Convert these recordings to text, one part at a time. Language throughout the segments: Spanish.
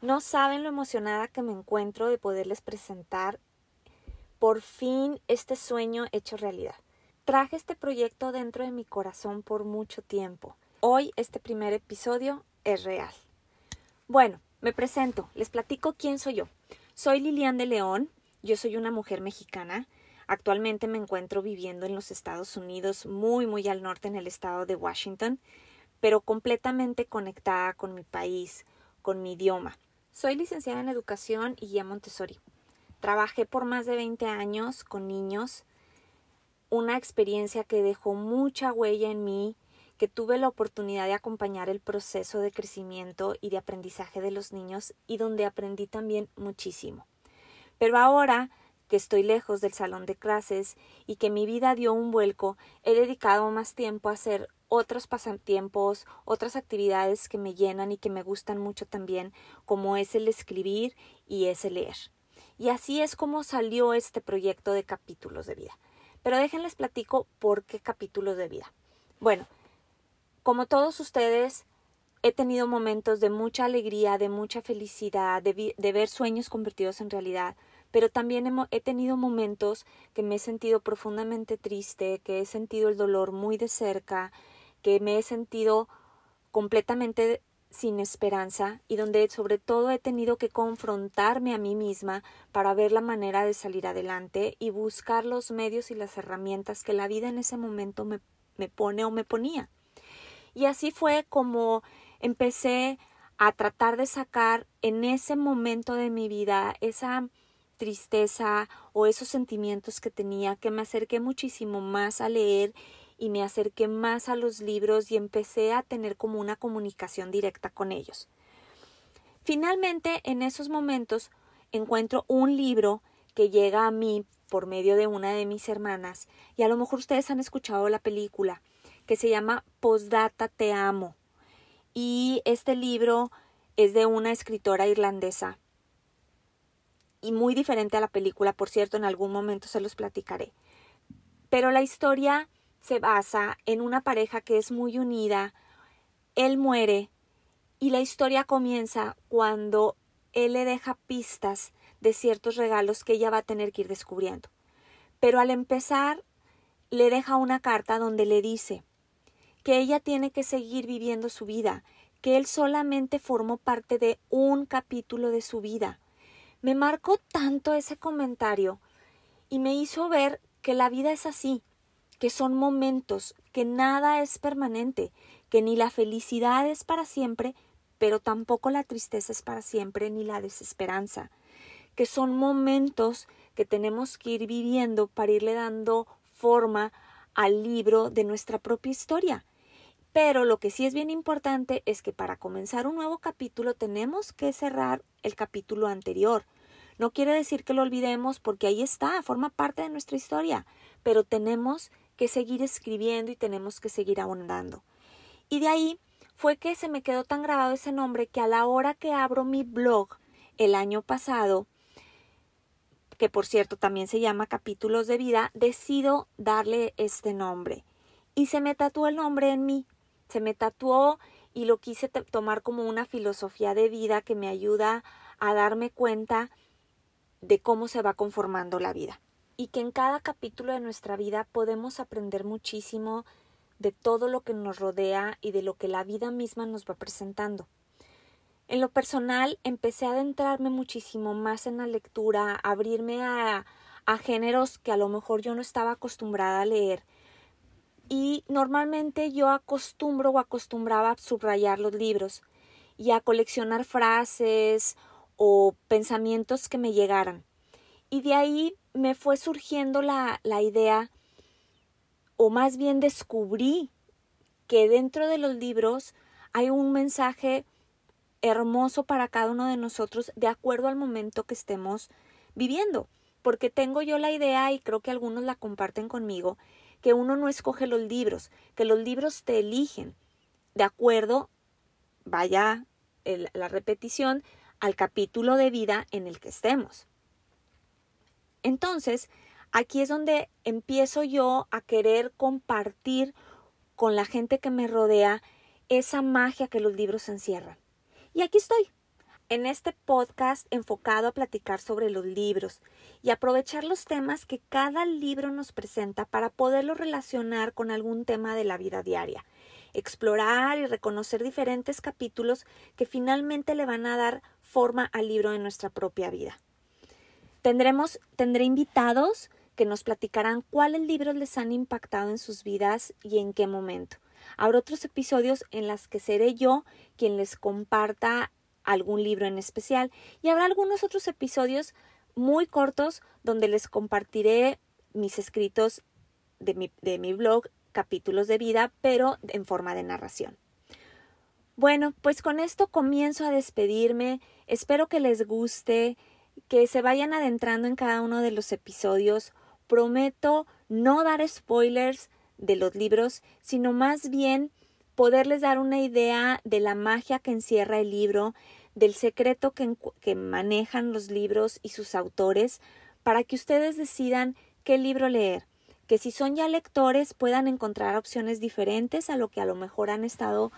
no saben lo emocionada que me encuentro de poderles presentar por fin este sueño hecho realidad. Traje este proyecto dentro de mi corazón por mucho tiempo. Hoy este primer episodio es real. Bueno, me presento, les platico quién soy yo. Soy Lilian de León, yo soy una mujer mexicana. Actualmente me encuentro viviendo en los Estados Unidos, muy, muy al norte en el estado de Washington, pero completamente conectada con mi país, con mi idioma. Soy licenciada en educación y guía Montessori. Trabajé por más de 20 años con niños, una experiencia que dejó mucha huella en mí, que tuve la oportunidad de acompañar el proceso de crecimiento y de aprendizaje de los niños y donde aprendí también muchísimo. Pero ahora que estoy lejos del salón de clases y que mi vida dio un vuelco, he dedicado más tiempo a hacer otros pasatiempos, otras actividades que me llenan y que me gustan mucho también, como es el escribir y es el leer. Y así es como salió este proyecto de capítulos de vida. Pero déjenles platico por qué capítulos de vida. Bueno, como todos ustedes, he tenido momentos de mucha alegría, de mucha felicidad, de, de ver sueños convertidos en realidad, pero también he tenido momentos que me he sentido profundamente triste, que he sentido el dolor muy de cerca, que me he sentido completamente sin esperanza y donde sobre todo he tenido que confrontarme a mí misma para ver la manera de salir adelante y buscar los medios y las herramientas que la vida en ese momento me, me pone o me ponía. Y así fue como empecé a tratar de sacar en ese momento de mi vida esa tristeza o esos sentimientos que tenía, que me acerqué muchísimo más a leer y me acerqué más a los libros y empecé a tener como una comunicación directa con ellos. Finalmente, en esos momentos, encuentro un libro que llega a mí por medio de una de mis hermanas, y a lo mejor ustedes han escuchado la película, que se llama Postdata Te Amo. Y este libro es de una escritora irlandesa. Y muy diferente a la película, por cierto, en algún momento se los platicaré. Pero la historia se basa en una pareja que es muy unida, él muere y la historia comienza cuando él le deja pistas de ciertos regalos que ella va a tener que ir descubriendo. Pero al empezar le deja una carta donde le dice que ella tiene que seguir viviendo su vida, que él solamente formó parte de un capítulo de su vida. Me marcó tanto ese comentario y me hizo ver que la vida es así, que son momentos, que nada es permanente, que ni la felicidad es para siempre, pero tampoco la tristeza es para siempre, ni la desesperanza, que son momentos que tenemos que ir viviendo para irle dando forma al libro de nuestra propia historia. Pero lo que sí es bien importante es que para comenzar un nuevo capítulo tenemos que cerrar el capítulo anterior. No quiere decir que lo olvidemos porque ahí está, forma parte de nuestra historia, pero tenemos que seguir escribiendo y tenemos que seguir ahondando. Y de ahí fue que se me quedó tan grabado ese nombre que a la hora que abro mi blog el año pasado, que por cierto también se llama Capítulos de Vida, decido darle este nombre. Y se me tatuó el nombre en mí. Se me tatuó y lo quise tomar como una filosofía de vida que me ayuda a darme cuenta de cómo se va conformando la vida y que en cada capítulo de nuestra vida podemos aprender muchísimo de todo lo que nos rodea y de lo que la vida misma nos va presentando. En lo personal empecé a adentrarme muchísimo más en la lectura, abrirme a, a géneros que a lo mejor yo no estaba acostumbrada a leer. Y normalmente yo acostumbro o acostumbraba a subrayar los libros y a coleccionar frases o pensamientos que me llegaran. Y de ahí me fue surgiendo la, la idea, o más bien descubrí que dentro de los libros hay un mensaje hermoso para cada uno de nosotros de acuerdo al momento que estemos viviendo. Porque tengo yo la idea, y creo que algunos la comparten conmigo, que uno no escoge los libros, que los libros te eligen de acuerdo, vaya la repetición, al capítulo de vida en el que estemos. Entonces, aquí es donde empiezo yo a querer compartir con la gente que me rodea esa magia que los libros encierran. Y aquí estoy, en este podcast enfocado a platicar sobre los libros y aprovechar los temas que cada libro nos presenta para poderlo relacionar con algún tema de la vida diaria, explorar y reconocer diferentes capítulos que finalmente le van a dar forma al libro de nuestra propia vida. Tendremos, tendré invitados que nos platicarán cuáles libros les han impactado en sus vidas y en qué momento. Habrá otros episodios en los que seré yo quien les comparta algún libro en especial y habrá algunos otros episodios muy cortos donde les compartiré mis escritos de mi, de mi blog, capítulos de vida, pero en forma de narración. Bueno, pues con esto comienzo a despedirme. Espero que les guste, que se vayan adentrando en cada uno de los episodios. Prometo no dar spoilers de los libros, sino más bien poderles dar una idea de la magia que encierra el libro, del secreto que, manejan los libros y sus autores, para que ustedes decidan qué libro leer, que si son ya lectores puedan encontrar opciones diferentes a lo que a lo mejor han estado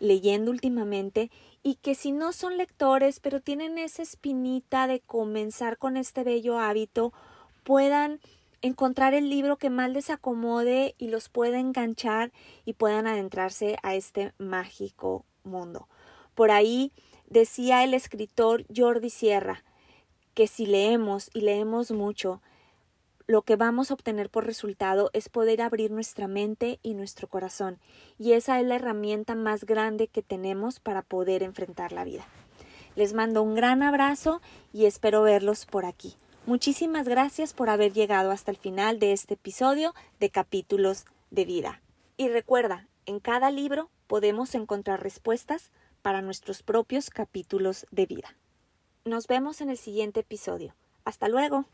leyendo últimamente y que si no son lectores pero tienen esa espinita de comenzar con este bello hábito puedan encontrar el libro que más les acomode y los pueda enganchar y puedan adentrarse a este mágico mundo. Por ahí decía el escritor Jordi Sierra que si leemos y leemos mucho, lo que vamos a obtener por resultado es poder abrir nuestra mente y nuestro corazón, y esa es la herramienta más grande que tenemos para poder enfrentar la vida. Les mando un gran abrazo y espero verlos por aquí. Muchísimas gracias por haber llegado hasta el final de este episodio de capítulos de vida. Y recuerda, en cada libro podemos encontrar respuestas para nuestros propios capítulos de vida. Nos vemos en el siguiente episodio. Hasta luego.